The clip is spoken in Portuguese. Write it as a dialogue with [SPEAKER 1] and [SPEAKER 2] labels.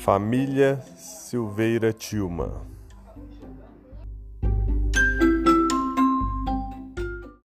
[SPEAKER 1] Família Silveira Tilma.